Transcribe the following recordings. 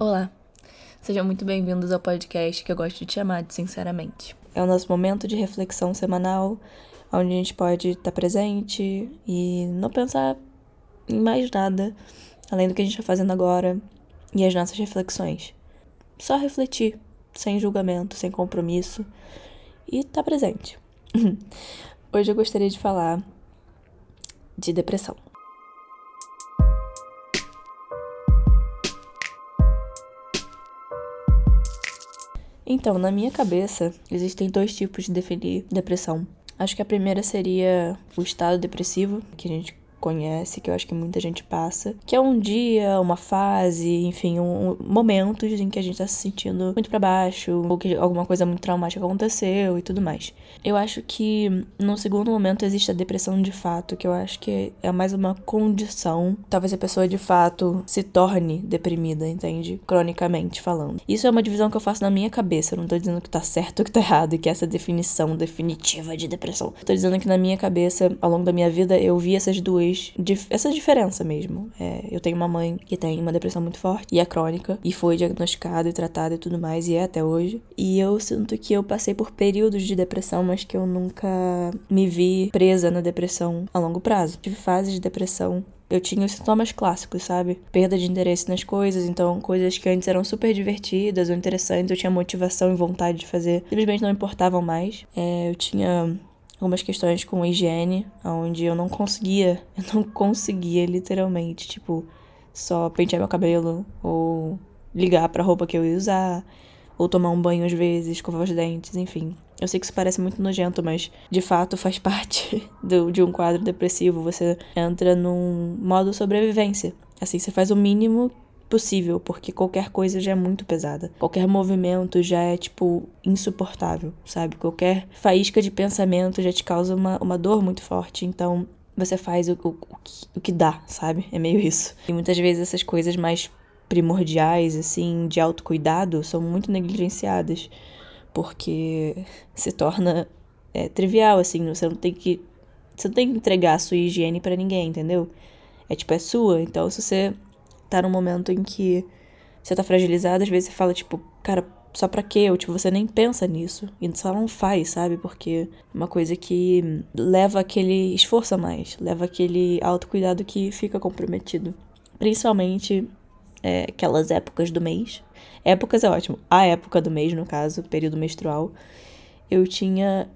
Olá, sejam muito bem-vindos ao podcast que eu gosto de chamar de Sinceramente. É o nosso momento de reflexão semanal, onde a gente pode estar presente e não pensar em mais nada além do que a gente está fazendo agora e as nossas reflexões. Só refletir, sem julgamento, sem compromisso e estar tá presente. Hoje eu gostaria de falar de depressão. Então, na minha cabeça, existem dois tipos de definir depressão. Acho que a primeira seria o estado depressivo, que a gente conhece, que eu acho que muita gente passa, que é um dia, uma fase, enfim, um, momentos em que a gente tá se sentindo muito para baixo, ou que alguma coisa muito traumática aconteceu e tudo mais. Eu acho que no segundo momento existe a depressão de fato, que eu acho que é mais uma condição, talvez a pessoa de fato se torne deprimida, entende? Cronicamente falando. Isso é uma divisão que eu faço na minha cabeça, eu não tô dizendo que tá certo ou que tá errado e que essa definição definitiva de depressão. Eu tô dizendo que na minha cabeça, ao longo da minha vida, eu vi essas duas depois essa diferença mesmo. É, eu tenho uma mãe que tem uma depressão muito forte e é crônica e foi diagnosticada e tratada e tudo mais e é até hoje. E eu sinto que eu passei por períodos de depressão, mas que eu nunca me vi presa na depressão a longo prazo. Tive fases de depressão eu tinha os sintomas clássicos, sabe? Perda de interesse nas coisas, então coisas que antes eram super divertidas ou interessantes, eu tinha motivação e vontade de fazer, simplesmente não importavam mais. É, eu tinha algumas questões com higiene, onde eu não conseguia, eu não conseguia literalmente, tipo, só pentear meu cabelo ou ligar pra roupa que eu ia usar, ou tomar um banho às vezes, escovar os dentes, enfim. Eu sei que isso parece muito nojento, mas de fato faz parte do, de um quadro depressivo. Você entra num modo sobrevivência. Assim, você faz o mínimo possível, porque qualquer coisa já é muito pesada. Qualquer movimento já é, tipo, insuportável, sabe? Qualquer faísca de pensamento já te causa uma, uma dor muito forte. Então, você faz o, o, o, que, o que dá, sabe? É meio isso. E muitas vezes essas coisas mais primordiais, assim, de autocuidado, são muito negligenciadas. Porque se torna é, trivial, assim, você não tem que. Você não tem que entregar a sua higiene para ninguém, entendeu? É tipo, é sua. Então, se você tá num momento em que você tá fragilizado, às vezes você fala, tipo, cara, só pra quê? Ou, tipo, você nem pensa nisso. E só não faz, sabe? Porque é uma coisa que leva aquele esforço a mais, leva aquele autocuidado que fica comprometido. Principalmente é, aquelas épocas do mês. Épocas é ótimo. A época do mês, no caso, período menstrual. Eu tinha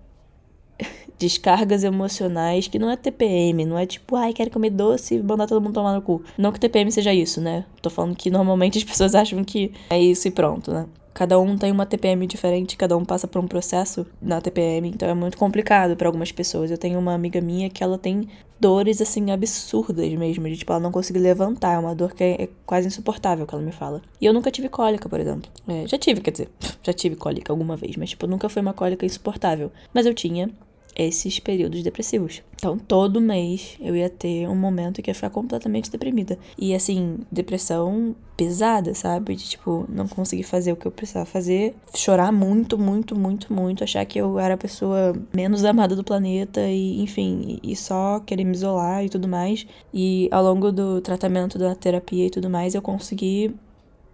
descargas emocionais que não é TPM, não é tipo, ai, quero comer doce e mandar todo mundo tomar no cu. Não que TPM seja isso, né? Tô falando que normalmente as pessoas acham que é isso e pronto, né? Cada um tem uma TPM diferente, cada um passa por um processo na TPM, então é muito complicado para algumas pessoas. Eu tenho uma amiga minha que ela tem dores assim absurdas mesmo, de tipo ela não conseguir levantar, é uma dor que é, é quase insuportável que ela me fala. E eu nunca tive cólica, por exemplo. É, já tive, quer dizer, já tive cólica alguma vez, mas tipo nunca foi uma cólica insuportável. Mas eu tinha esses períodos depressivos. Então, todo mês eu ia ter um momento que ia ficar completamente deprimida. E assim, depressão pesada, sabe? De tipo, não conseguir fazer o que eu precisava fazer, chorar muito, muito, muito, muito, achar que eu era a pessoa menos amada do planeta e, enfim, e só querer me isolar e tudo mais. E ao longo do tratamento da terapia e tudo mais, eu consegui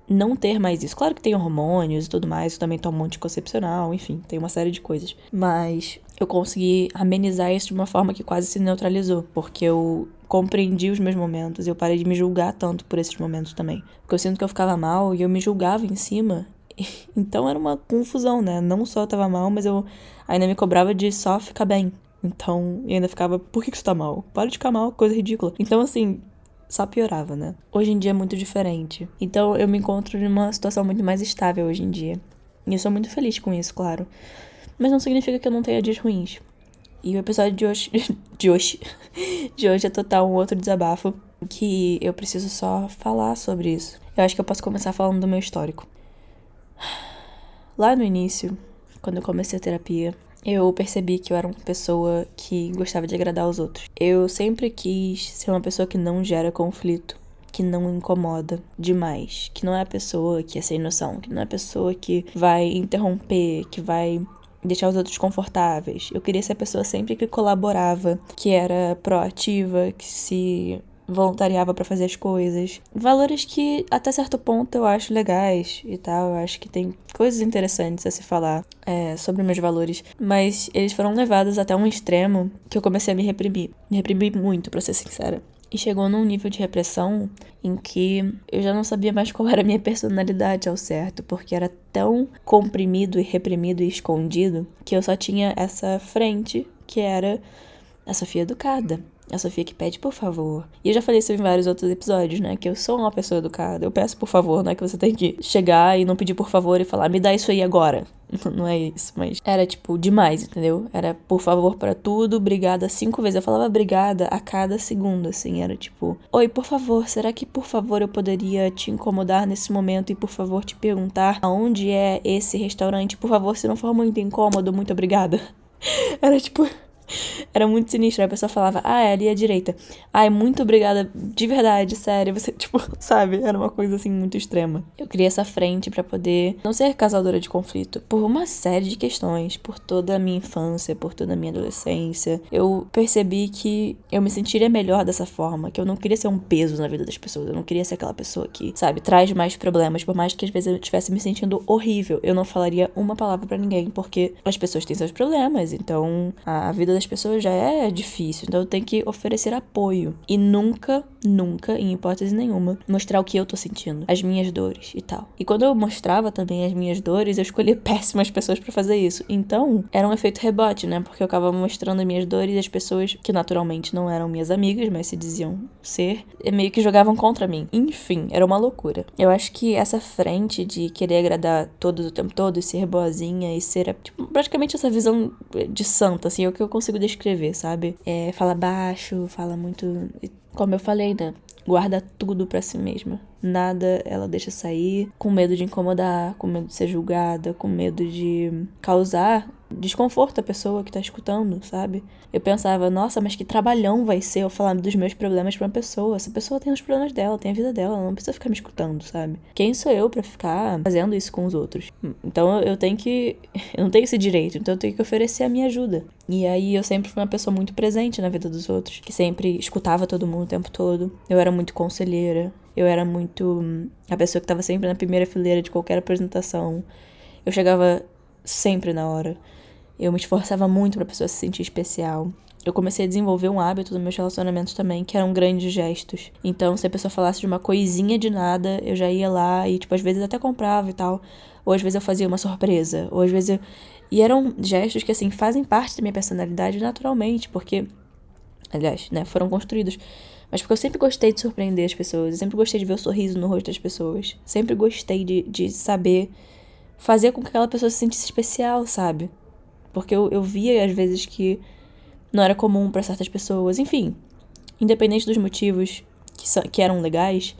não ter mais isso. Claro que tem hormônios e tudo mais, eu também tomo um anticoncepcional, enfim, tem uma série de coisas. Mas eu consegui amenizar isso de uma forma que quase se neutralizou, porque eu compreendi os meus momentos, eu parei de me julgar tanto por esses momentos também. Porque eu sinto que eu ficava mal e eu me julgava em cima. Então era uma confusão, né? Não só eu tava mal, mas eu ainda me cobrava de só ficar bem. Então, e ainda ficava, por que, que você tá mal? Para de ficar mal, coisa ridícula. Então, assim, só piorava, né? Hoje em dia é muito diferente. Então eu me encontro numa situação muito mais estável hoje em dia. E eu sou muito feliz com isso, claro. Mas não significa que eu não tenha dias ruins. E o episódio de hoje. de hoje. de hoje é total um outro desabafo. Que eu preciso só falar sobre isso. Eu acho que eu posso começar falando do meu histórico. Lá no início, quando eu comecei a terapia, eu percebi que eu era uma pessoa que gostava de agradar aos outros. Eu sempre quis ser uma pessoa que não gera conflito, que não incomoda demais, que não é a pessoa que é sem noção, que não é a pessoa que vai interromper, que vai deixar os outros confortáveis. Eu queria ser a pessoa sempre que colaborava, que era proativa, que se voluntariava para fazer as coisas. Valores que, até certo ponto, eu acho legais e tal. Eu acho que tem coisas interessantes a se falar é, sobre meus valores. Mas eles foram levados até um extremo que eu comecei a me reprimir. Me reprimi muito, pra ser sincera. E chegou num nível de repressão em que eu já não sabia mais qual era a minha personalidade ao certo, porque era tão comprimido e reprimido e escondido que eu só tinha essa frente que era a Sofia educada. A Sofia que pede por favor. E eu já falei isso em vários outros episódios, né? Que eu sou uma pessoa educada. Eu peço por favor, não é que você tem que chegar e não pedir por favor e falar, me dá isso aí agora. Não é isso, mas era tipo demais, entendeu? Era por favor para tudo, obrigada cinco vezes. Eu falava obrigada a cada segundo, assim. Era tipo, oi, por favor, será que por favor eu poderia te incomodar nesse momento e por favor te perguntar aonde é esse restaurante? Por favor, se não for muito incômodo, muito obrigada. Era tipo. Era muito sinistro. A pessoa falava, ah, é ali à direita. Ai, muito obrigada, de verdade, sério. Você, tipo, sabe? Era uma coisa assim muito extrema. Eu criei essa frente para poder não ser causadora de conflito por uma série de questões, por toda a minha infância, por toda a minha adolescência. Eu percebi que eu me sentiria melhor dessa forma, que eu não queria ser um peso na vida das pessoas. Eu não queria ser aquela pessoa que, sabe, traz mais problemas, por mais que às vezes eu estivesse me sentindo horrível. Eu não falaria uma palavra para ninguém, porque as pessoas têm seus problemas, então a vida das pessoas já é difícil, então eu tenho que oferecer apoio e nunca, nunca, em hipótese nenhuma, mostrar o que eu tô sentindo, as minhas dores e tal. E quando eu mostrava também as minhas dores, eu escolhia péssimas pessoas para fazer isso. Então, era um efeito rebote, né? Porque eu acabava mostrando as minhas dores e as pessoas que naturalmente não eram minhas amigas, mas se diziam ser, meio que jogavam contra mim. Enfim, era uma loucura. Eu acho que essa frente de querer agradar todos o tempo todo e ser boazinha e ser tipo, praticamente essa visão de santa, assim, é o que eu consigo consigo descrever, sabe? É, fala baixo, fala muito. Como eu falei, né? Guarda tudo para si mesma. Nada ela deixa sair, com medo de incomodar, com medo de ser julgada, com medo de causar desconforto à pessoa que tá escutando, sabe? Eu pensava, nossa, mas que trabalhão vai ser eu falar dos meus problemas pra uma pessoa. Essa pessoa tem os problemas dela, tem a vida dela, ela não precisa ficar me escutando, sabe? Quem sou eu para ficar fazendo isso com os outros? Então eu tenho que. Eu não tenho esse direito, então eu tenho que oferecer a minha ajuda. E aí eu sempre fui uma pessoa muito presente na vida dos outros, que sempre escutava todo mundo o tempo todo. Eu era muito conselheira, eu era muito hum, a pessoa que estava sempre na primeira fileira de qualquer apresentação. Eu chegava sempre na hora. Eu me esforçava muito para a pessoa se sentir especial. Eu comecei a desenvolver um hábito nos meus relacionamentos também, que eram grandes gestos. Então, se a pessoa falasse de uma coisinha de nada, eu já ia lá e, tipo, às vezes até comprava e tal. Ou às vezes eu fazia uma surpresa. Ou às vezes eu... E eram gestos que, assim, fazem parte da minha personalidade naturalmente, porque. Aliás, né, foram construídos. Mas porque eu sempre gostei de surpreender as pessoas. Eu sempre gostei de ver o sorriso no rosto das pessoas. Sempre gostei de, de saber fazer com que aquela pessoa se sentisse especial, sabe? Porque eu, eu via às vezes que não era comum para certas pessoas. Enfim, independente dos motivos que, que eram legais,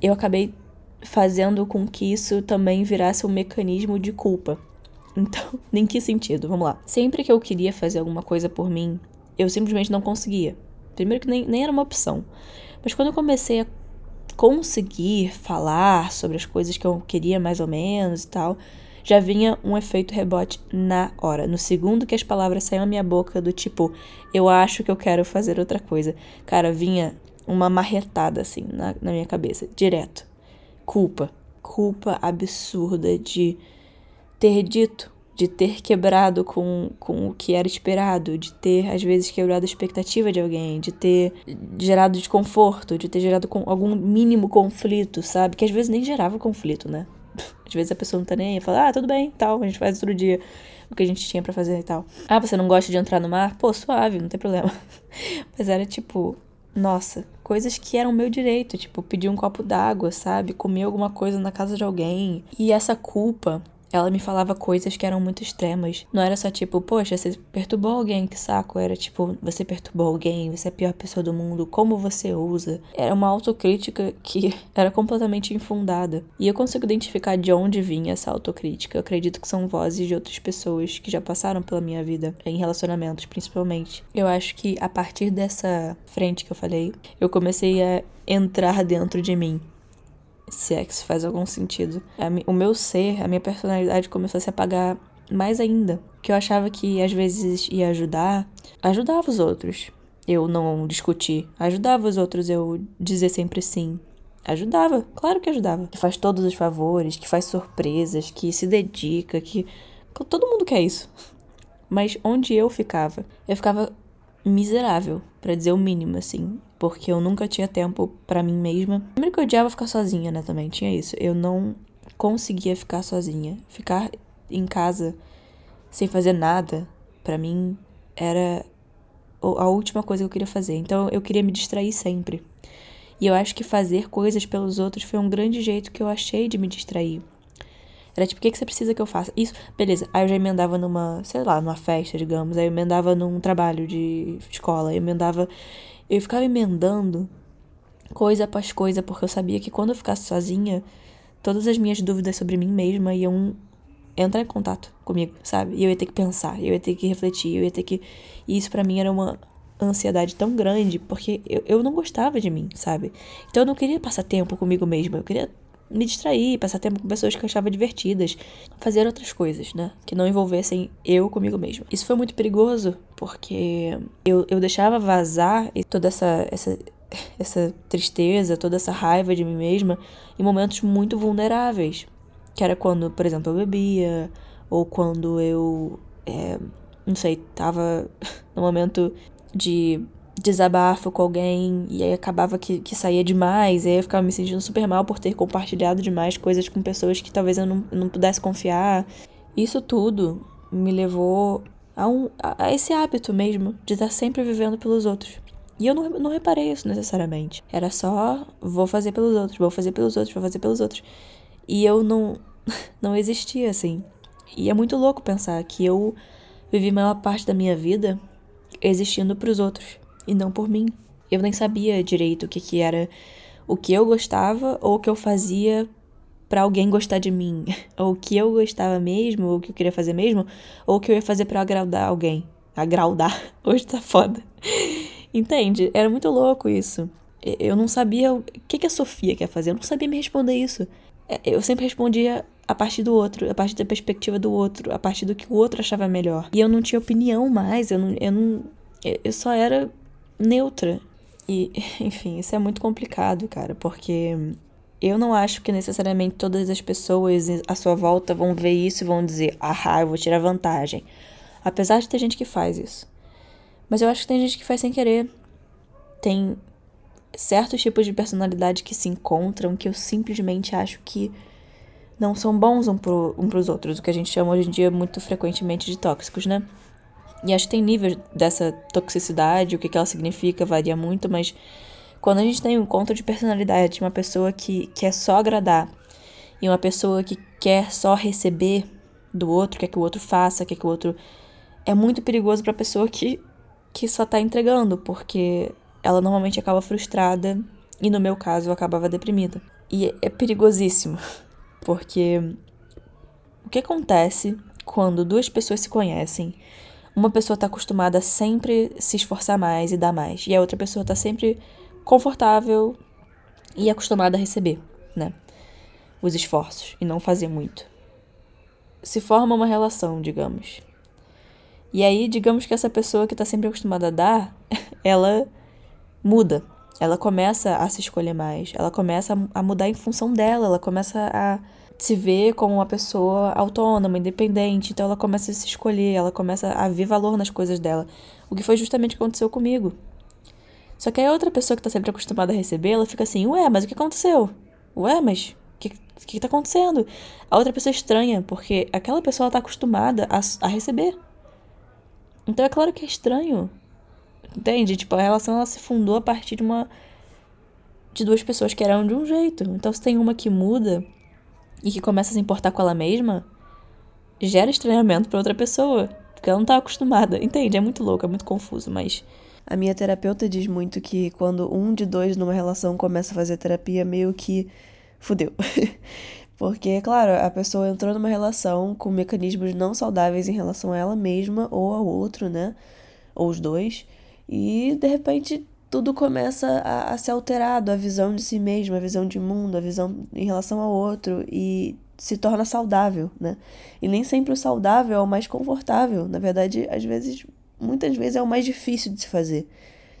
eu acabei fazendo com que isso também virasse um mecanismo de culpa. Então, em que sentido? Vamos lá. Sempre que eu queria fazer alguma coisa por mim, eu simplesmente não conseguia. Primeiro que nem, nem era uma opção. Mas quando eu comecei a conseguir falar sobre as coisas que eu queria mais ou menos e tal, já vinha um efeito rebote na hora. No segundo que as palavras saíam da minha boca, do tipo, eu acho que eu quero fazer outra coisa. Cara, vinha uma marretada assim na, na minha cabeça, direto. Culpa. Culpa absurda de ter dito, de ter quebrado com, com o que era esperado, de ter, às vezes, quebrado a expectativa de alguém, de ter gerado desconforto, de ter gerado com algum mínimo conflito, sabe? Que às vezes nem gerava conflito, né? Às vezes a pessoa não tá nem aí, fala, ah, tudo bem, tal, a gente faz outro dia o que a gente tinha para fazer e tal. Ah, você não gosta de entrar no mar? Pô, suave, não tem problema. Mas era tipo, nossa, coisas que eram meu direito, tipo, pedir um copo d'água, sabe? Comer alguma coisa na casa de alguém. E essa culpa ela me falava coisas que eram muito extremas. Não era só tipo, poxa, você perturbou alguém, que saco. Era tipo, você perturbou alguém, você é a pior pessoa do mundo, como você usa. Era uma autocrítica que era completamente infundada. E eu consigo identificar de onde vinha essa autocrítica. Eu acredito que são vozes de outras pessoas que já passaram pela minha vida, em relacionamentos principalmente. Eu acho que a partir dessa frente que eu falei, eu comecei a entrar dentro de mim se é que isso faz algum sentido. O meu ser, a minha personalidade começou a se apagar mais ainda. Que eu achava que às vezes ia ajudar, ajudava os outros. eu não discutir. Ajudava os outros eu dizer sempre sim. Ajudava, claro que ajudava. Que faz todos os favores, que faz surpresas, que se dedica, que. Todo mundo quer isso. Mas onde eu ficava? Eu ficava miserável, para dizer o mínimo, assim. Porque eu nunca tinha tempo para mim mesma. Primeiro que eu odiava ficar sozinha, né? Também tinha isso. Eu não conseguia ficar sozinha. Ficar em casa sem fazer nada, para mim, era a última coisa que eu queria fazer. Então eu queria me distrair sempre. E eu acho que fazer coisas pelos outros foi um grande jeito que eu achei de me distrair. Era tipo, o que, que você precisa que eu faça? Isso, beleza. Aí eu já emendava numa, sei lá, numa festa, digamos. Aí eu emendava num trabalho de escola. Eu emendava. Eu ficava emendando coisa após coisa, porque eu sabia que quando eu ficasse sozinha, todas as minhas dúvidas sobre mim mesma iam entrar em contato comigo, sabe? E eu ia ter que pensar, eu ia ter que refletir, eu ia ter que. E isso para mim era uma ansiedade tão grande, porque eu, eu não gostava de mim, sabe? Então eu não queria passar tempo comigo mesma, eu queria me distrair, passar tempo com pessoas que eu achava divertidas, fazer outras coisas, né? Que não envolvessem eu comigo mesma. Isso foi muito perigoso, porque eu, eu deixava vazar toda essa, essa, essa tristeza, toda essa raiva de mim mesma em momentos muito vulneráveis. Que era quando, por exemplo, eu bebia, ou quando eu, é, não sei, tava no momento de desabafo com alguém e aí acabava que, que saía demais, e aí eu ficava me sentindo super mal por ter compartilhado demais coisas com pessoas que talvez eu não, não pudesse confiar. Isso tudo me levou a, um, a esse hábito mesmo de estar sempre vivendo pelos outros. E eu não, não reparei isso necessariamente. Era só vou fazer pelos outros, vou fazer pelos outros, vou fazer pelos outros. E eu não, não existia assim. E é muito louco pensar que eu vivi a maior parte da minha vida existindo para os outros e não por mim. Eu nem sabia direito o que, que era o que eu gostava ou o que eu fazia para alguém gostar de mim, ou o que eu gostava mesmo, ou o que eu queria fazer mesmo, ou o que eu ia fazer para agradar alguém. Agradar. Hoje tá foda. Entende? Era muito louco isso. Eu não sabia o que, que a Sofia quer fazer, eu não sabia me responder isso. É, eu sempre respondia a partir do outro, a partir da perspectiva do outro, a partir do que o outro achava melhor. E eu não tinha opinião mais, eu não. Eu, não, eu só era neutra. E, enfim, isso é muito complicado, cara, porque eu não acho que necessariamente todas as pessoas à sua volta vão ver isso e vão dizer, ah, eu vou tirar vantagem. Apesar de ter gente que faz isso. Mas eu acho que tem gente que faz sem querer. Tem certos tipos de personalidade que se encontram que eu simplesmente acho que não são bons um, pro, um pros outros, o que a gente chama hoje em dia muito frequentemente de tóxicos, né? E acho que tem níveis dessa toxicidade, o que, que ela significa varia muito, mas quando a gente tem um encontro de personalidade de uma pessoa que quer só agradar e uma pessoa que quer só receber do outro, quer que o outro faça, quer que o outro. É muito perigoso pra pessoa que, que só tá entregando, porque ela normalmente acaba frustrada e, no meu caso, eu acabava deprimida. E é perigosíssimo, porque o que acontece quando duas pessoas se conhecem uma pessoa está acostumada a sempre se esforçar mais e dar mais, e a outra pessoa está sempre confortável e acostumada a receber, né? Os esforços e não fazer muito. Se forma uma relação, digamos. E aí, digamos que essa pessoa que está sempre acostumada a dar, ela muda. Ela começa a se escolher mais. Ela começa a mudar em função dela. Ela começa a se vê como uma pessoa autônoma, independente, então ela começa a se escolher, ela começa a ver valor nas coisas dela. O que foi justamente o que aconteceu comigo. Só que a outra pessoa que tá sempre acostumada a receber, ela fica assim, ué, mas o que aconteceu? Ué, mas o que, que, tá acontecendo? A outra pessoa é estranha, porque aquela pessoa tá acostumada a, a receber. Então é claro que é estranho. Entende? Tipo, a relação ela se fundou a partir de uma. de duas pessoas que eram de um jeito. Então se tem uma que muda, e que começa a se importar com ela mesma, gera estranhamento para outra pessoa, porque ela não tá acostumada. Entende? É muito louco, é muito confuso, mas a minha terapeuta diz muito que quando um de dois numa relação começa a fazer terapia, meio que fudeu. Porque, claro, a pessoa entrou numa relação com mecanismos não saudáveis em relação a ela mesma ou ao outro, né? Ou os dois. E de repente tudo começa a, a ser alterado, a visão de si mesmo, a visão de mundo, a visão em relação ao outro e se torna saudável, né? E nem sempre o saudável é o mais confortável. Na verdade, às vezes, muitas vezes é o mais difícil de se fazer.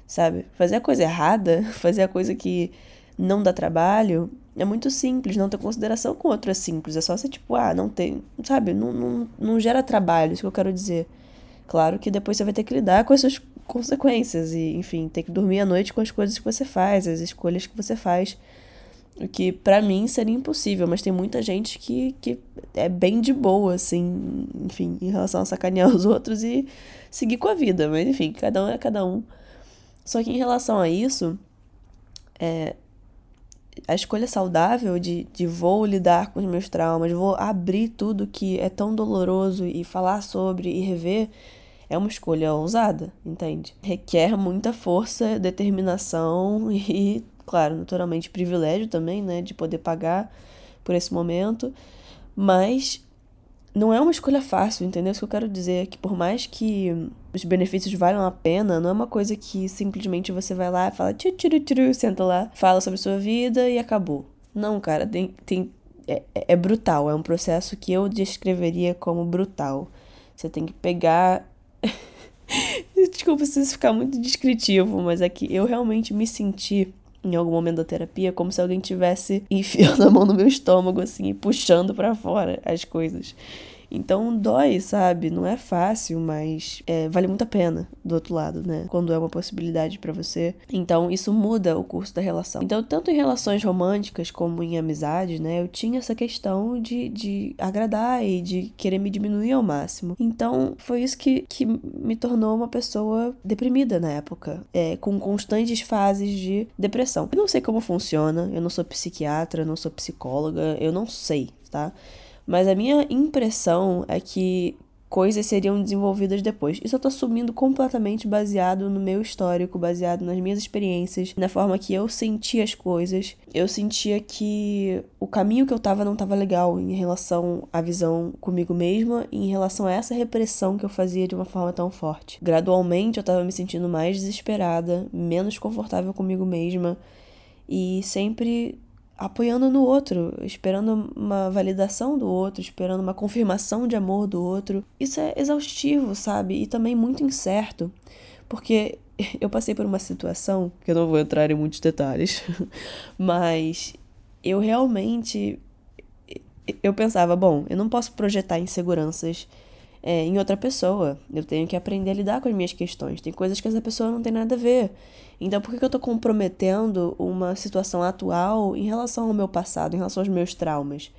sabe? Fazer a coisa errada, fazer a coisa que não dá trabalho, é muito simples. Não ter consideração com outro é simples. É só você, tipo, ah, não tem, sabe? Não, não, não gera trabalho, isso que eu quero dizer. Claro que depois você vai ter que lidar com essas consequências e, enfim, ter que dormir à noite com as coisas que você faz, as escolhas que você faz. O que para mim seria impossível, mas tem muita gente que, que é bem de boa, assim, enfim, em relação a sacanear os outros e seguir com a vida. Mas enfim, cada um é cada um. Só que em relação a isso, é, a escolha saudável de, de vou lidar com os meus traumas, vou abrir tudo que é tão doloroso e falar sobre e rever, é uma escolha ousada, entende? Requer muita força, determinação e claro, naturalmente privilégio também, né, de poder pagar por esse momento, mas não é uma escolha fácil, entendeu? Isso que eu quero dizer é que por mais que os benefícios valham a pena, não é uma coisa que simplesmente você vai lá fala tchu, tchu, tchu, senta lá, fala sobre sua vida e acabou. Não, cara, tem, tem é, é brutal, é um processo que eu descreveria como brutal. Você tem que pegar Desculpa se isso ficar muito descritivo, mas é que eu realmente me senti em algum momento da terapia, como se alguém tivesse enfiando a mão no meu estômago, assim, e puxando para fora as coisas. Então dói, sabe? Não é fácil, mas é, vale muito a pena do outro lado, né? Quando é uma possibilidade para você. Então isso muda o curso da relação. Então, tanto em relações românticas como em amizades, né? Eu tinha essa questão de, de agradar e de querer me diminuir ao máximo. Então foi isso que, que me tornou uma pessoa deprimida na época, é, com constantes fases de depressão. Eu não sei como funciona, eu não sou psiquiatra, não sou psicóloga, eu não sei, tá? Mas a minha impressão é que coisas seriam desenvolvidas depois. Isso eu tô assumindo completamente baseado no meu histórico, baseado nas minhas experiências, na forma que eu sentia as coisas. Eu sentia que o caminho que eu tava não tava legal em relação à visão comigo mesma e em relação a essa repressão que eu fazia de uma forma tão forte. Gradualmente eu tava me sentindo mais desesperada, menos confortável comigo mesma e sempre apoiando no outro, esperando uma validação do outro, esperando uma confirmação de amor do outro. Isso é exaustivo, sabe? E também muito incerto, porque eu passei por uma situação que eu não vou entrar em muitos detalhes, mas eu realmente eu pensava, bom, eu não posso projetar inseguranças é, em outra pessoa. Eu tenho que aprender a lidar com as minhas questões. Tem coisas que essa pessoa não tem nada a ver. Então, por que eu tô comprometendo uma situação atual em relação ao meu passado, em relação aos meus traumas?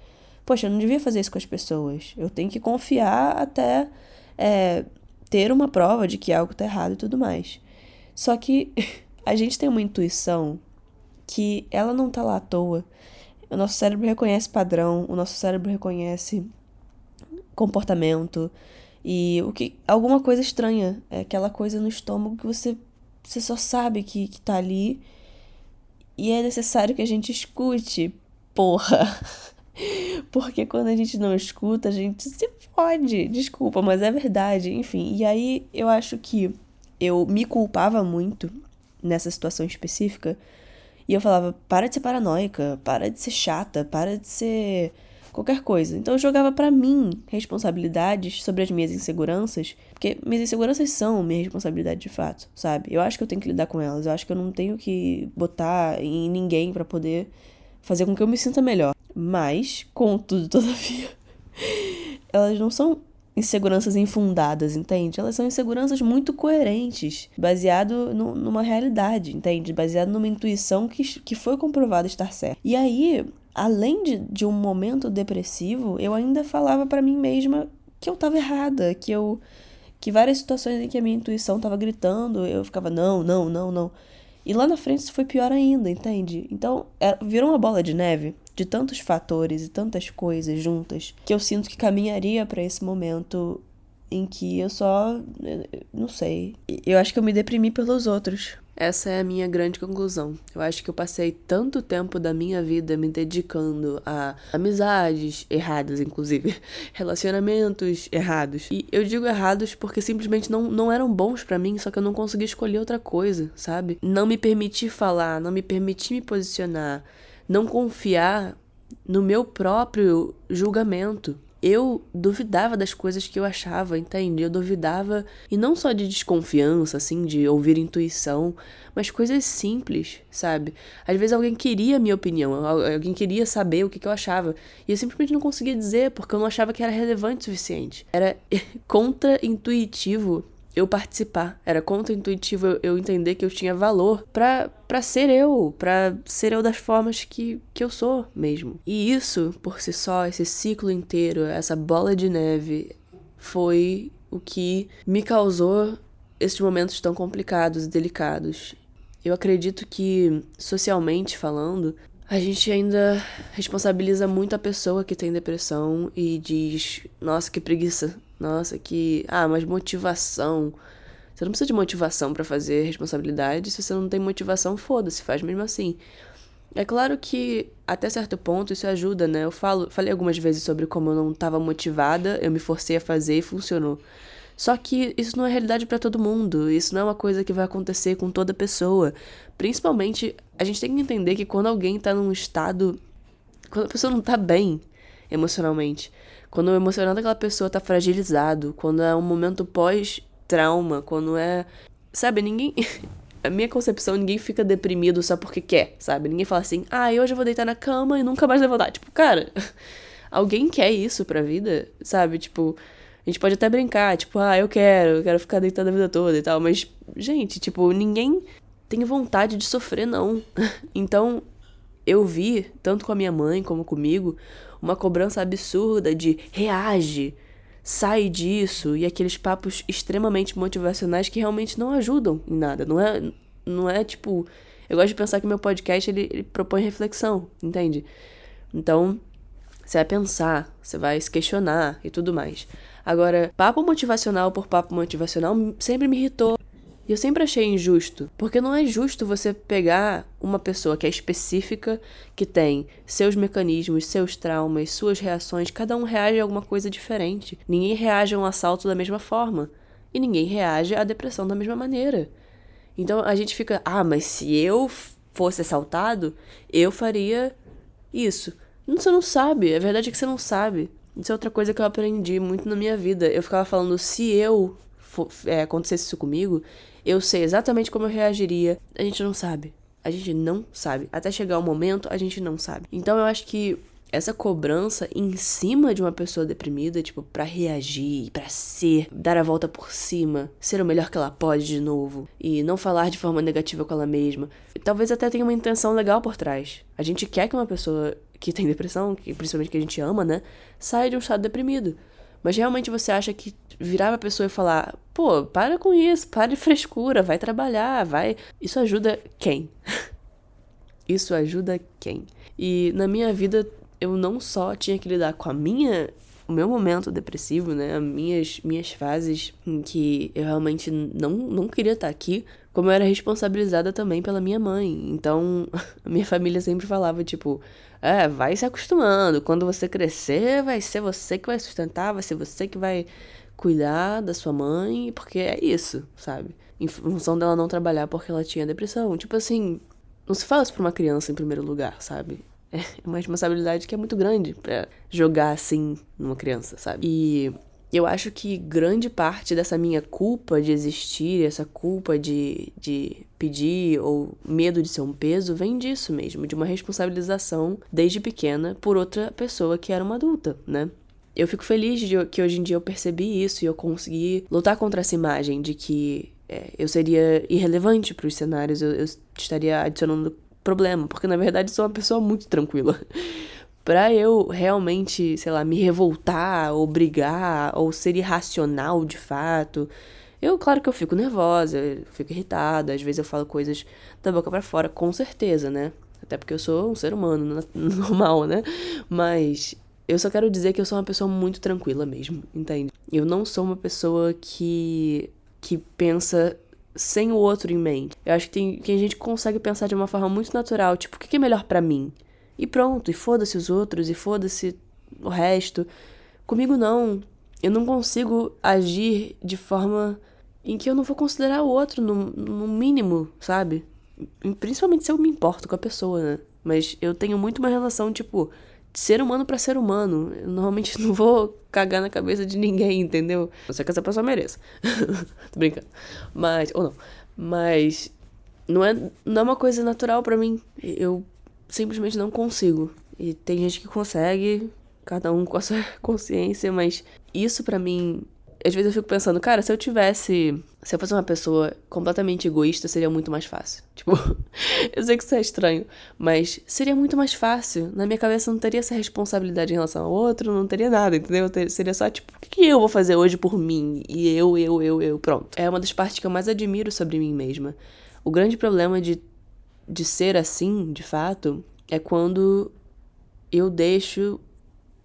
Poxa, eu não devia fazer isso com as pessoas. Eu tenho que confiar até é, ter uma prova de que algo tá errado e tudo mais. Só que a gente tem uma intuição que ela não tá lá à toa. O nosso cérebro reconhece padrão, o nosso cérebro reconhece comportamento e o que alguma coisa estranha, é aquela coisa no estômago que você você só sabe que que tá ali e é necessário que a gente escute, porra. Porque quando a gente não escuta, a gente se pode, desculpa, mas é verdade, enfim. E aí eu acho que eu me culpava muito nessa situação específica. E eu falava, para de ser paranoica, para de ser chata, para de ser qualquer coisa. Então eu jogava para mim responsabilidades sobre as minhas inseguranças, porque minhas inseguranças são minha responsabilidade de fato, sabe? Eu acho que eu tenho que lidar com elas, eu acho que eu não tenho que botar em ninguém para poder fazer com que eu me sinta melhor. Mas, contudo, todavia, elas não são inseguranças infundadas, entende? Elas são inseguranças muito coerentes, baseado no, numa realidade, entende? Baseado numa intuição que, que foi comprovada estar certa. E aí, além de, de um momento depressivo, eu ainda falava para mim mesma que eu tava errada, que eu que várias situações em que a minha intuição tava gritando, eu ficava não, não, não, não. E lá na frente isso foi pior ainda, entende? Então, é, virou uma bola de neve de tantos fatores e tantas coisas juntas que eu sinto que caminharia para esse momento em que eu só não sei. Eu acho que eu me deprimi pelos outros. Essa é a minha grande conclusão. Eu acho que eu passei tanto tempo da minha vida me dedicando a amizades erradas, inclusive, relacionamentos errados. E eu digo errados porque simplesmente não, não eram bons para mim, só que eu não consegui escolher outra coisa, sabe? Não me permitir falar, não me permitir me posicionar, não confiar no meu próprio julgamento eu duvidava das coisas que eu achava, entende? Eu duvidava, e não só de desconfiança, assim, de ouvir intuição, mas coisas simples, sabe? Às vezes alguém queria a minha opinião, alguém queria saber o que, que eu achava, e eu simplesmente não conseguia dizer, porque eu não achava que era relevante o suficiente. Era contra-intuitivo eu participar. Era contra-intuitivo eu, entender que eu tinha valor pra, pra ser eu, pra ser eu das formas que, que eu sou mesmo. E isso, por si só, esse ciclo inteiro, essa bola de neve, foi o que me causou esses momentos tão complicados e delicados. Eu acredito que, socialmente falando, a gente ainda responsabiliza muito a pessoa que tem depressão e diz: nossa, que preguiça nossa, que. Ah, mas motivação. Você não precisa de motivação para fazer responsabilidade. Se você não tem motivação, foda-se, faz mesmo assim. É claro que até certo ponto isso ajuda, né? Eu falo, falei algumas vezes sobre como eu não estava motivada, eu me forcei a fazer e funcionou. Só que isso não é realidade para todo mundo, isso não é uma coisa que vai acontecer com toda pessoa. Principalmente, a gente tem que entender que quando alguém tá num estado. Quando a pessoa não tá bem emocionalmente, quando o emocional daquela pessoa tá fragilizado, quando é um momento pós-trauma, quando é. Sabe, ninguém. A minha concepção, ninguém fica deprimido só porque quer, sabe? Ninguém fala assim, ah, hoje eu vou deitar na cama e nunca mais levantar. Tipo, cara, alguém quer isso pra vida, sabe? Tipo, a gente pode até brincar, tipo, ah, eu quero, eu quero ficar deitado a vida toda e tal, mas, gente, tipo, ninguém tem vontade de sofrer, não. então, eu vi, tanto com a minha mãe como comigo, uma cobrança absurda de reage, sai disso e aqueles papos extremamente motivacionais que realmente não ajudam em nada. Não é, não é tipo. Eu gosto de pensar que meu podcast ele, ele propõe reflexão, entende? Então, você vai pensar, você vai se questionar e tudo mais. Agora, papo motivacional por papo motivacional sempre me irritou. E eu sempre achei injusto, porque não é justo você pegar uma pessoa que é específica, que tem seus mecanismos, seus traumas, suas reações, cada um reage a alguma coisa diferente. Ninguém reage a um assalto da mesma forma. E ninguém reage à depressão da mesma maneira. Então a gente fica, ah, mas se eu fosse assaltado, eu faria isso. Você não sabe, a verdade é que você não sabe. Isso é outra coisa que eu aprendi muito na minha vida. Eu ficava falando, se eu é, acontecesse isso comigo, eu sei exatamente como eu reagiria. A gente não sabe. A gente não sabe. Até chegar o momento, a gente não sabe. Então eu acho que essa cobrança em cima de uma pessoa deprimida, tipo, para reagir, para ser, dar a volta por cima, ser o melhor que ela pode de novo e não falar de forma negativa com ela mesma. Talvez até tenha uma intenção legal por trás. A gente quer que uma pessoa que tem depressão, que principalmente que a gente ama, né, saia de um estado deprimido. Mas realmente você acha que virar pra pessoa e falar, pô, para com isso, para de frescura, vai trabalhar, vai. Isso ajuda quem? isso ajuda quem? E na minha vida eu não só tinha que lidar com a minha o meu momento depressivo, né, as minhas minhas fases em que eu realmente não não queria estar aqui, como eu era responsabilizada também pela minha mãe. Então, a minha família sempre falava tipo, é, vai se acostumando. Quando você crescer, vai ser você que vai sustentar, vai ser você que vai cuidar da sua mãe, porque é isso, sabe? Em função dela não trabalhar porque ela tinha depressão. Tipo assim, não se fala isso pra uma criança em primeiro lugar, sabe? É uma responsabilidade que é muito grande para jogar assim numa criança, sabe? E eu acho que grande parte dessa minha culpa de existir, essa culpa de, de pedir ou medo de ser um peso, vem disso mesmo, de uma responsabilização desde pequena por outra pessoa que era uma adulta, né? Eu fico feliz de que hoje em dia eu percebi isso e eu consegui lutar contra essa imagem de que é, eu seria irrelevante para os cenários, eu, eu estaria adicionando problema, porque na verdade sou uma pessoa muito tranquila pra eu realmente, sei lá, me revoltar, ou brigar, ou ser irracional de fato. Eu, claro que eu fico nervosa, eu fico irritada, às vezes eu falo coisas da boca para fora, com certeza, né? Até porque eu sou um ser humano normal, né? Mas eu só quero dizer que eu sou uma pessoa muito tranquila mesmo, entende? Eu não sou uma pessoa que que pensa sem o outro em mente. Eu acho que, tem, que a gente consegue pensar de uma forma muito natural, tipo, o que é melhor para mim? E pronto, e foda-se os outros, e foda-se o resto. Comigo não. Eu não consigo agir de forma em que eu não vou considerar o outro no, no mínimo, sabe? Principalmente se eu me importo com a pessoa, né? Mas eu tenho muito uma relação, tipo, ser humano para ser humano. Eu normalmente não vou cagar na cabeça de ninguém, entendeu? Não sei que essa pessoa mereça. Tô brincando. Mas, ou não. Mas não é, não é uma coisa natural para mim. Eu simplesmente não consigo. E tem gente que consegue, cada um com a sua consciência, mas isso para mim às vezes eu fico pensando, cara, se eu tivesse. Se eu fosse uma pessoa completamente egoísta, seria muito mais fácil. Tipo, eu sei que isso é estranho, mas seria muito mais fácil. Na minha cabeça não teria essa responsabilidade em relação ao outro, não teria nada, entendeu? Seria só, tipo, o que eu vou fazer hoje por mim? E eu, eu, eu, eu, pronto. É uma das partes que eu mais admiro sobre mim mesma. O grande problema de, de ser assim, de fato, é quando eu deixo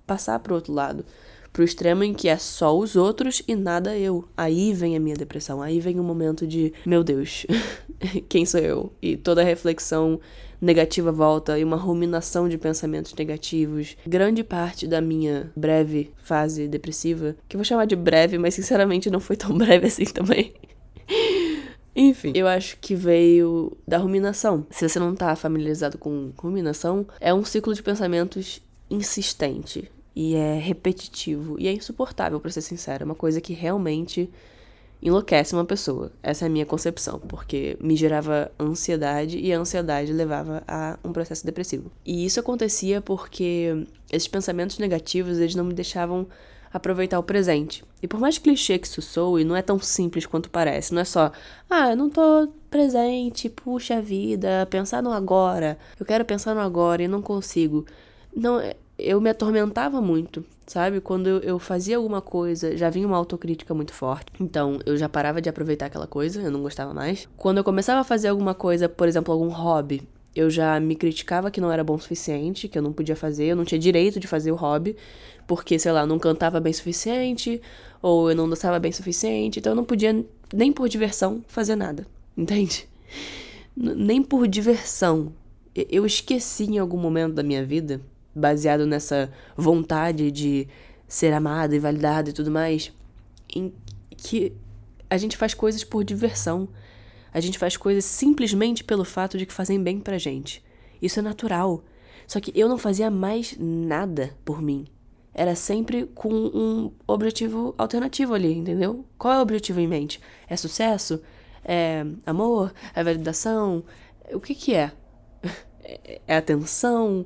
passar pro outro lado pro extremo em que é só os outros e nada eu. Aí vem a minha depressão, aí vem o momento de, meu Deus, quem sou eu? E toda a reflexão negativa volta e uma ruminação de pensamentos negativos. Grande parte da minha breve fase depressiva, que eu vou chamar de breve, mas sinceramente não foi tão breve assim também. Enfim, eu acho que veio da ruminação. Se você não tá familiarizado com ruminação, é um ciclo de pensamentos insistente e é repetitivo e é insuportável, para ser sincero, é uma coisa que realmente enlouquece uma pessoa. Essa é a minha concepção, porque me gerava ansiedade e a ansiedade levava a um processo depressivo. E isso acontecia porque esses pensamentos negativos, eles não me deixavam aproveitar o presente. E por mais clichê que isso soe, não é tão simples quanto parece. Não é só, ah, eu não tô presente, puxa vida, pensar no agora. Eu quero pensar no agora e não consigo. Não, é, eu me atormentava muito, sabe? Quando eu, eu, fazia alguma coisa, já vinha uma autocrítica muito forte. Então, eu já parava de aproveitar aquela coisa, eu não gostava mais. Quando eu começava a fazer alguma coisa, por exemplo, algum hobby, eu já me criticava que não era bom o suficiente, que eu não podia fazer, eu não tinha direito de fazer o hobby, porque, sei lá, não cantava bem o suficiente, ou eu não dançava bem o suficiente, então eu não podia, nem por diversão, fazer nada, entende? Nem por diversão. Eu esqueci em algum momento da minha vida baseado nessa vontade de ser amada e validada e tudo mais, em que a gente faz coisas por diversão. A gente faz coisas simplesmente pelo fato de que fazem bem pra gente. Isso é natural. Só que eu não fazia mais nada por mim. Era sempre com um objetivo alternativo ali, entendeu? Qual é o objetivo em mente? É sucesso? É amor? É validação? O que que é? É atenção?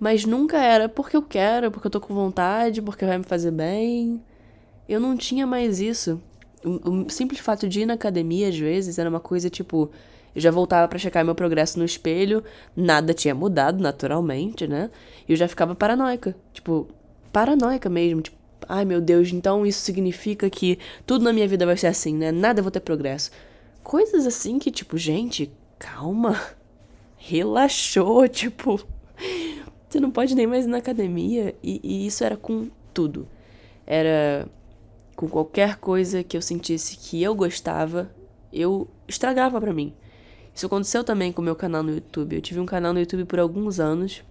Mas nunca era porque eu quero, porque eu tô com vontade, porque vai me fazer bem. Eu não tinha mais isso. O, simples fato de ir na academia, às vezes, era uma coisa tipo. Eu já voltava para checar meu progresso no espelho, nada tinha mudado, naturalmente, né? E eu já ficava paranoica. Tipo, paranoica mesmo. Tipo, ai meu Deus, então isso significa que tudo na minha vida vai ser assim, né? Nada eu vou ter progresso. Coisas assim que, tipo, gente, calma. Relaxou, tipo. Você não pode nem mais ir na academia. E, e isso era com tudo. Era com qualquer coisa que eu sentisse que eu gostava, eu estragava para mim. Isso aconteceu também com o meu canal no YouTube. Eu tive um canal no YouTube por alguns anos.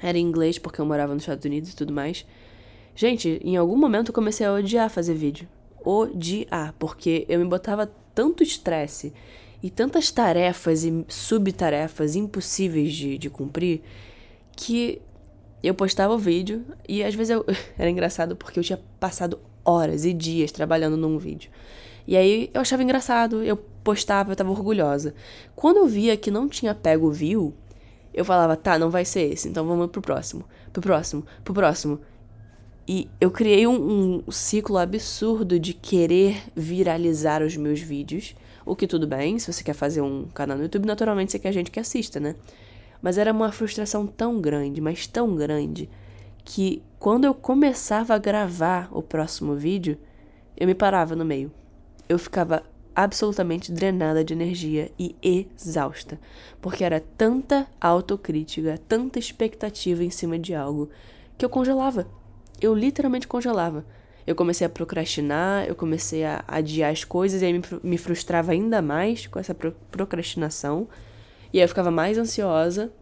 Era em inglês porque eu morava nos Estados Unidos e tudo mais. Gente, em algum momento eu comecei a odiar fazer vídeo. Odiar, porque eu me botava tanto estresse e tantas tarefas e subtarefas impossíveis de, de cumprir que eu postava o vídeo e às vezes eu era engraçado porque eu tinha passado horas e dias trabalhando num vídeo. E aí eu achava engraçado, eu postava, eu tava orgulhosa. Quando eu via que não tinha pego o view, eu falava, tá, não vai ser esse, então vamos pro próximo, pro próximo, pro próximo. E eu criei um, um ciclo absurdo de querer viralizar os meus vídeos. O que tudo bem, se você quer fazer um canal no YouTube, naturalmente você quer gente que assista, né? Mas era uma frustração tão grande, mas tão grande, que quando eu começava a gravar o próximo vídeo, eu me parava no meio. Eu ficava absolutamente drenada de energia e exausta, porque era tanta autocrítica, tanta expectativa em cima de algo, que eu congelava. Eu literalmente congelava. Eu comecei a procrastinar, eu comecei a adiar as coisas e aí me frustrava ainda mais com essa procrastinação. E aí eu ficava mais ansiosa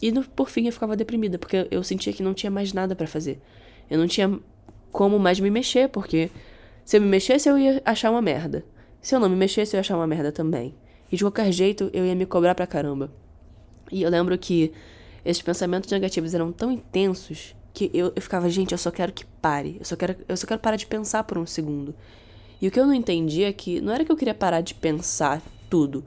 e no, por fim eu ficava deprimida, porque eu sentia que não tinha mais nada para fazer. Eu não tinha como mais me mexer, porque se eu me mexesse eu ia achar uma merda. Se eu não me mexesse eu ia achar uma merda também. E de qualquer jeito eu ia me cobrar pra caramba. E eu lembro que esses pensamentos negativos eram tão intensos que eu, eu ficava, gente, eu só quero que pare. Eu só quero, eu só quero parar de pensar por um segundo. E o que eu não entendi é que não era que eu queria parar de pensar tudo.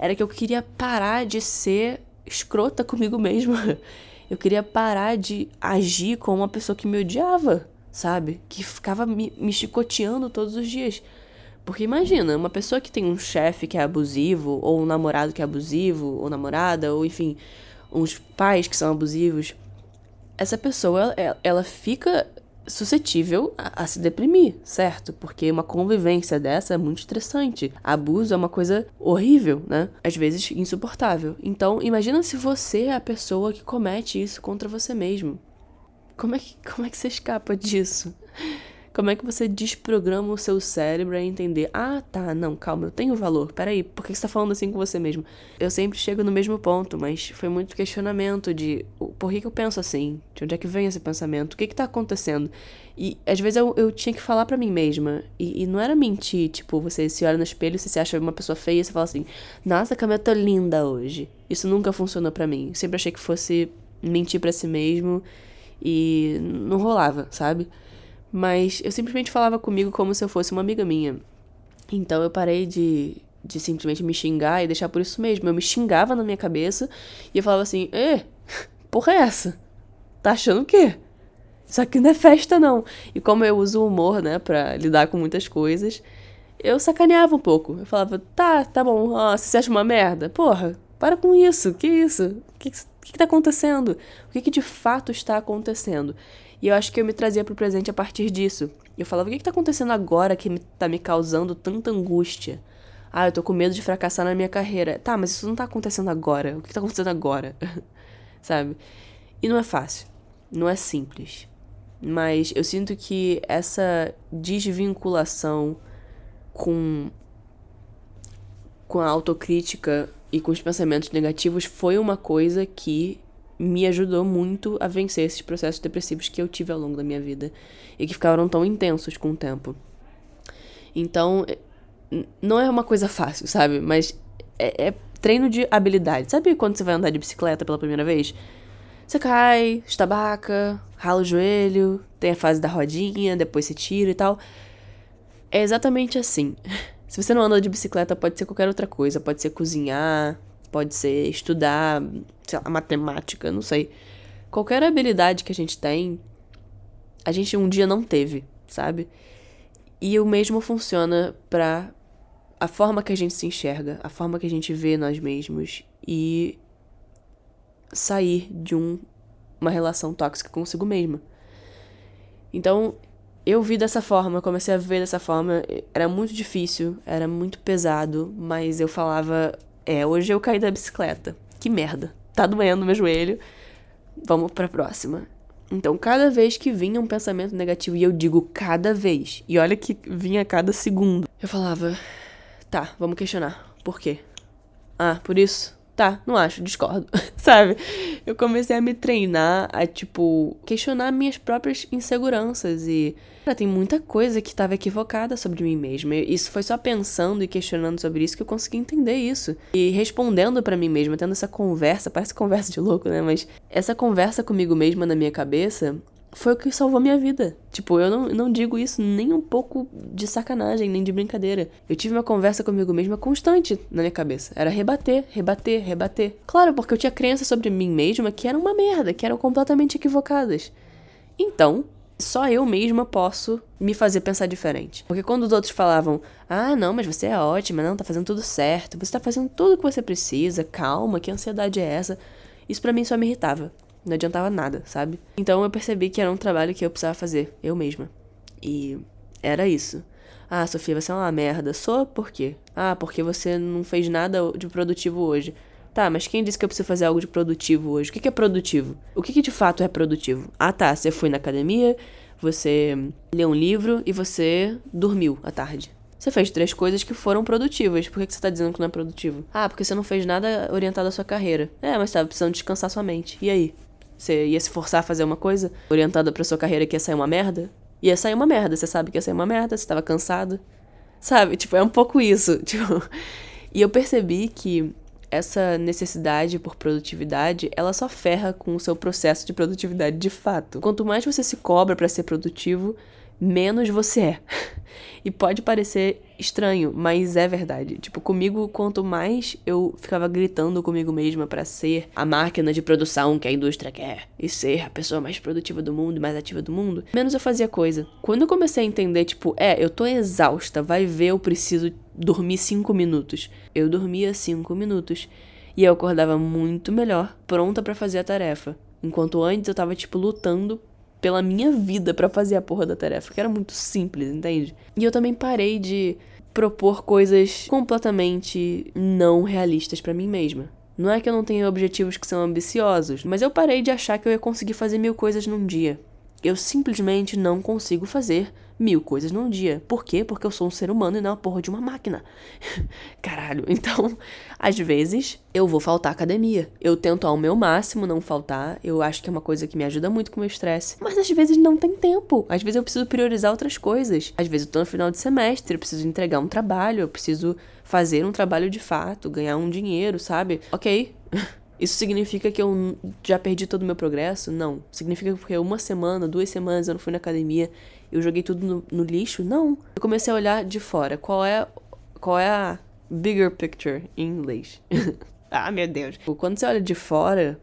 Era que eu queria parar de ser escrota comigo mesma. Eu queria parar de agir como uma pessoa que me odiava, sabe? Que ficava me, me chicoteando todos os dias. Porque imagina, uma pessoa que tem um chefe que é abusivo, ou um namorado que é abusivo, ou namorada, ou enfim, uns pais que são abusivos, essa pessoa, ela, ela fica suscetível a, a, se deprimir, certo? Porque uma convivência dessa é muito estressante. Abuso é uma coisa horrível, né? Às vezes insuportável. Então, imagina se você é a pessoa que comete isso contra você mesmo. Como é que, como é que você escapa disso? Como é que você desprograma o seu cérebro a entender? Ah, tá, não, calma, eu tenho valor. Peraí, por que você tá falando assim com você mesmo? Eu sempre chego no mesmo ponto, mas foi muito questionamento de por que, que eu penso assim? De onde é que vem esse pensamento? O que que tá acontecendo? E às vezes eu, eu tinha que falar para mim mesma. E, e, não era mentir, tipo, você se olha no espelho, você se acha uma pessoa feia você fala assim: Nossa, como eu tô linda hoje. Isso nunca funcionou para mim. Eu sempre achei que fosse mentir para si mesmo e não rolava, sabe? Mas eu simplesmente falava comigo como se eu fosse uma amiga minha. Então eu parei de, de simplesmente me xingar e deixar por isso mesmo. Eu me xingava na minha cabeça e eu falava assim: Ê, porra é essa? Tá achando o quê? Isso aqui não é festa, não. E como eu uso o humor, né, pra lidar com muitas coisas, eu sacaneava um pouco. Eu falava: tá, tá bom, ó, você acha uma merda? Porra, para com isso, que isso? O que, que, que tá acontecendo? O que, que de fato está acontecendo? E eu acho que eu me trazia pro presente a partir disso. Eu falava, o que, que tá acontecendo agora que me, tá me causando tanta angústia? Ah, eu tô com medo de fracassar na minha carreira. Tá, mas isso não tá acontecendo agora. O que tá acontecendo agora? Sabe? E não é fácil. Não é simples. Mas eu sinto que essa desvinculação com com a autocrítica e com os pensamentos negativos foi uma coisa que me ajudou muito a vencer esses processos depressivos que eu tive ao longo da minha vida e que ficaram tão intensos com o tempo. Então, não é uma coisa fácil, sabe? Mas é, é treino de habilidade. Sabe quando você vai andar de bicicleta pela primeira vez? Você cai, estabaca, rala o joelho, tem a fase da rodinha, depois você tira e tal. É exatamente assim. Se você não anda de bicicleta, pode ser qualquer outra coisa. Pode ser cozinhar, pode ser estudar, sei lá, matemática, não sei. Qualquer habilidade que a gente tem, a gente um dia não teve, sabe? E o mesmo funciona para a forma que a gente se enxerga, a forma que a gente vê nós mesmos e sair de um, uma relação tóxica consigo mesma. Então, eu vi dessa forma, comecei a ver dessa forma, era muito difícil, era muito pesado, mas eu falava, é, hoje eu caí da bicicleta. Que merda. Tá doendo meu joelho. Vamos pra próxima. Então, cada vez que vinha um pensamento negativo, e eu digo cada vez, e olha que vinha cada segundo, eu falava, tá, vamos questionar. Por quê? Ah, por isso? Tá, não acho, discordo, sabe? Eu comecei a me treinar a, tipo, questionar minhas próprias inseguranças e. Cara, tem muita coisa que estava equivocada sobre mim mesma. Isso foi só pensando e questionando sobre isso que eu consegui entender isso. E respondendo para mim mesma, tendo essa conversa, parece conversa de louco, né? Mas essa conversa comigo mesma na minha cabeça foi o que salvou minha vida. Tipo, eu não, não digo isso nem um pouco de sacanagem, nem de brincadeira. Eu tive uma conversa comigo mesma constante na minha cabeça. Era rebater, rebater, rebater. Claro, porque eu tinha crenças sobre mim mesma que eram uma merda, que eram completamente equivocadas. Então, só eu mesma posso me fazer pensar diferente. Porque quando os outros falavam, ah, não, mas você é ótima, não, tá fazendo tudo certo, você tá fazendo tudo o que você precisa, calma, que ansiedade é essa? Isso para mim só me irritava. Não adiantava nada, sabe? Então eu percebi que era um trabalho que eu precisava fazer, eu mesma. E era isso. Ah, Sofia, você é uma merda. Sou por quê? Ah, porque você não fez nada de produtivo hoje. Tá, mas quem disse que eu preciso fazer algo de produtivo hoje? O que, é produtivo? O que, que de fato é produtivo? Ah, tá, você foi na academia, você leu um livro e você dormiu à tarde. Você fez três coisas que foram produtivas. Por que, que você tá dizendo que não é produtivo? Ah, porque você não fez nada orientado à sua carreira. É, mas tava precisando descansar sua mente. E aí? Você ia se forçar a fazer uma coisa orientada pra sua carreira que ia sair uma merda? Ia sair uma merda, você sabe que ia sair uma merda, você tava cansado. Sabe? Tipo, é um pouco isso. Tipo. E eu percebi que essa necessidade por produtividade, ela só ferra com o seu processo de produtividade de fato. Quanto mais você se cobra para ser produtivo, menos você é. E pode parecer estranho, mas é verdade. Tipo, comigo, quanto mais eu ficava gritando comigo mesma para ser a máquina de produção que a indústria quer e ser a pessoa mais produtiva do mundo, mais ativa do mundo, menos eu fazia coisa. Quando eu comecei a entender, tipo, é, eu tô exausta, vai ver, eu preciso dormir cinco minutos. Eu dormia cinco minutos. E eu acordava muito melhor, pronta para fazer a tarefa. Enquanto antes eu tava, tipo, lutando pela minha vida para fazer a porra da tarefa, que era muito simples, entende? E eu também parei de propor coisas completamente não realistas para mim mesma. Não é que eu não tenha objetivos que são ambiciosos, mas eu parei de achar que eu ia conseguir fazer mil coisas num dia. Eu simplesmente não consigo fazer mil coisas num dia. Por quê? Porque eu sou um ser humano e não a porra de uma máquina. Caralho. Então, às vezes, eu vou faltar academia. Eu tento ao meu máximo não faltar. Eu acho que é uma coisa que me ajuda muito com o meu estresse. Mas às vezes não tem tempo. Às vezes eu preciso priorizar outras coisas. Às vezes eu tô no final de semestre, eu preciso entregar um trabalho, eu preciso fazer um trabalho de fato, ganhar um dinheiro, sabe? Ok. Isso significa que eu já perdi todo o meu progresso? Não. Significa que uma semana, duas semanas eu não fui na academia, eu joguei tudo no, no lixo? Não. Eu comecei a olhar de fora. Qual é, qual é a bigger picture em inglês? ah, meu Deus. Quando você olha de fora,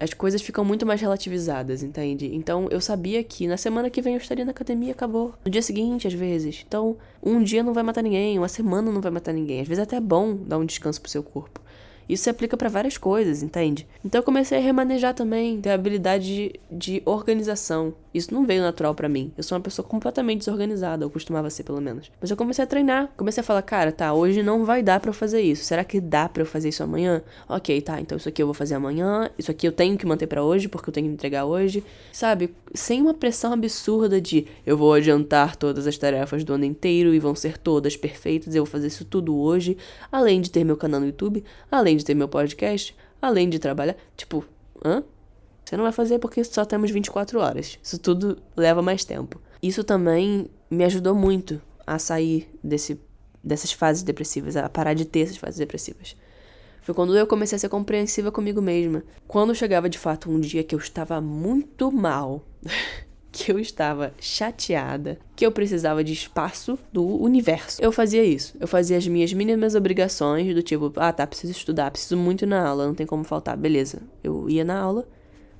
as coisas ficam muito mais relativizadas, entende? Então eu sabia que na semana que vem eu estaria na academia, acabou. No dia seguinte, às vezes. Então, um dia não vai matar ninguém, uma semana não vai matar ninguém. Às vezes é até bom dar um descanso pro seu corpo. Isso se aplica para várias coisas, entende? Então eu comecei a remanejar também, ter habilidade de, de organização. Isso não veio natural para mim. Eu sou uma pessoa completamente desorganizada, eu costumava ser pelo menos. Mas eu comecei a treinar, comecei a falar, cara, tá, hoje não vai dar para eu fazer isso. Será que dá para eu fazer isso amanhã? OK, tá, então isso aqui eu vou fazer amanhã, isso aqui eu tenho que manter para hoje porque eu tenho que entregar hoje. Sabe? Sem uma pressão absurda de eu vou adiantar todas as tarefas do ano inteiro e vão ser todas perfeitas, eu vou fazer isso tudo hoje, além de ter meu canal no YouTube, além de ter meu podcast, além de trabalhar. Tipo, hã? Você não vai fazer porque só temos 24 horas. Isso tudo leva mais tempo. Isso também me ajudou muito a sair desse, dessas fases depressivas, a parar de ter essas fases depressivas. Foi quando eu comecei a ser compreensiva comigo mesma. Quando chegava de fato um dia que eu estava muito mal, que eu estava chateada, que eu precisava de espaço do universo. Eu fazia isso. Eu fazia as minhas mínimas obrigações, do tipo, ah, tá, preciso estudar, preciso muito na aula, não tem como faltar. Beleza. Eu ia na aula,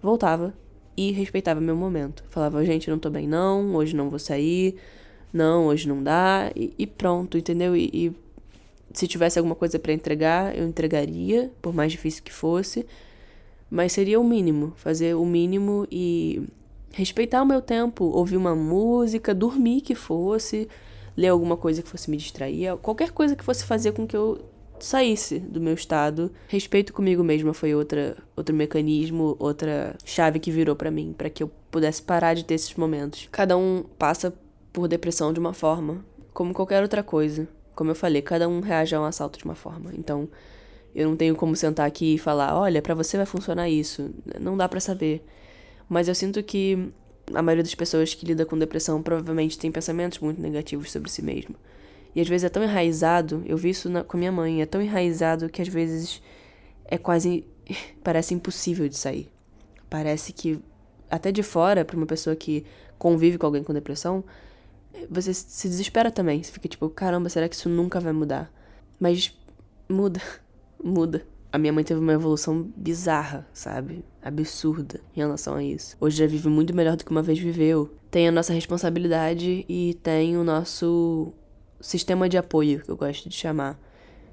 voltava e respeitava meu momento. Falava, gente, não tô bem não, hoje não vou sair, não, hoje não dá, e, e pronto, entendeu? E, e se tivesse alguma coisa para entregar, eu entregaria, por mais difícil que fosse. Mas seria o mínimo, fazer o mínimo e respeitar o meu tempo, ouvir uma música, dormir que fosse, ler alguma coisa que fosse me distrair, qualquer coisa que fosse fazer com que eu saísse do meu estado. Respeito comigo mesma foi outra outro mecanismo, outra chave que virou para mim, para que eu pudesse parar de ter esses momentos. Cada um passa por depressão de uma forma, como qualquer outra coisa. Como eu falei, cada um reage a um assalto de uma forma. Então, eu não tenho como sentar aqui e falar, olha, para você vai funcionar isso. Não dá para saber. Mas eu sinto que a maioria das pessoas que lida com depressão provavelmente tem pensamentos muito negativos sobre si mesmo. E às vezes é tão enraizado, eu vi isso na, com minha mãe, é tão enraizado que às vezes é quase. parece impossível de sair. Parece que, até de fora, para uma pessoa que convive com alguém com depressão, você se desespera também. Você fica tipo, caramba, será que isso nunca vai mudar? Mas muda, muda a minha mãe teve uma evolução bizarra, sabe? Absurda em relação a isso. Hoje já vive muito melhor do que uma vez viveu. Tem a nossa responsabilidade e tem o nosso sistema de apoio, que eu gosto de chamar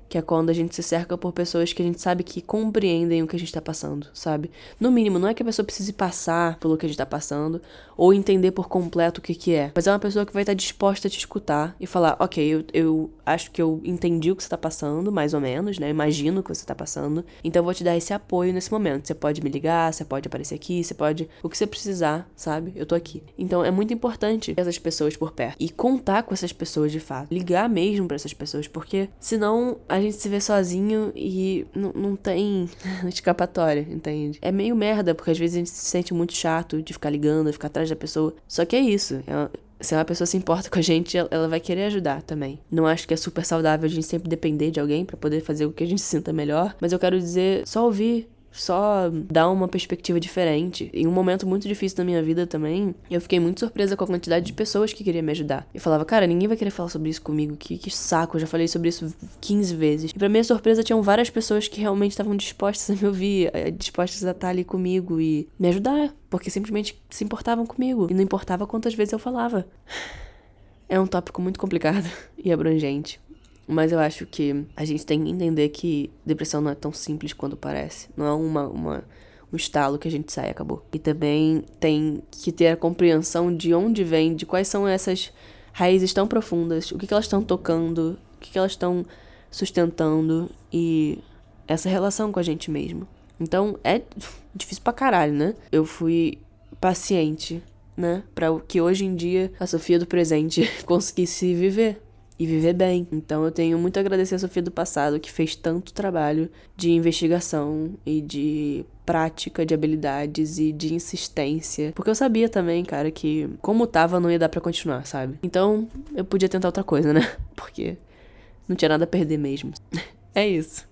que é quando a gente se cerca por pessoas que a gente sabe que compreendem o que a gente tá passando, sabe? No mínimo, não é que a pessoa precise passar pelo que a gente tá passando ou entender por completo o que que é, mas é uma pessoa que vai estar tá disposta a te escutar e falar, ok, eu, eu acho que eu entendi o que você tá passando, mais ou menos, né? Imagino o que você tá passando, então eu vou te dar esse apoio nesse momento. Você pode me ligar, você pode aparecer aqui, você pode. O que você precisar, sabe? Eu tô aqui. Então é muito importante ter essas pessoas por perto e contar com essas pessoas de fato. Ligar mesmo para essas pessoas, porque senão a gente se vê sozinho e não tem escapatória, entende? É meio merda, porque às vezes a gente se sente muito chato de ficar ligando, de ficar atrás da pessoa. Só que é isso. É se uma pessoa se importa com a gente, ela vai querer ajudar também. Não acho que é super saudável a gente sempre depender de alguém para poder fazer o que a gente se sinta melhor, mas eu quero dizer, só ouvir, só dar uma perspectiva diferente. Em um momento muito difícil da minha vida também, eu fiquei muito surpresa com a quantidade de pessoas que queriam me ajudar. Eu falava, cara, ninguém vai querer falar sobre isso comigo, que, que saco, eu já falei sobre isso 15 vezes. E pra minha surpresa, tinham várias pessoas que realmente estavam dispostas a me ouvir, eh, dispostas a estar ali comigo e me ajudar, porque simplesmente se importavam comigo. E não importava quantas vezes eu falava. É um tópico muito complicado e abrangente. Mas eu acho que a gente tem que entender que depressão não é tão simples quanto parece. Não é uma, uma, um estalo que a gente sai e acabou. E também tem que ter a compreensão de onde vem, de quais são essas raízes tão profundas, o que, que elas estão tocando, o que, que elas estão sustentando e essa relação com a gente mesmo. Então é difícil pra caralho, né? Eu fui paciente, né? Pra que hoje em dia a Sofia do presente conseguisse viver e viver bem. Então eu tenho muito a agradecer a Sofia do passado, que fez tanto trabalho de investigação e de prática de habilidades e de insistência. Porque eu sabia também, cara, que como tava não ia dar para continuar, sabe? Então eu podia tentar outra coisa, né? Porque não tinha nada a perder mesmo. é isso.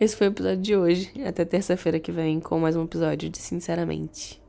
Esse foi o episódio de hoje. Até terça-feira que vem com mais um episódio de Sinceramente.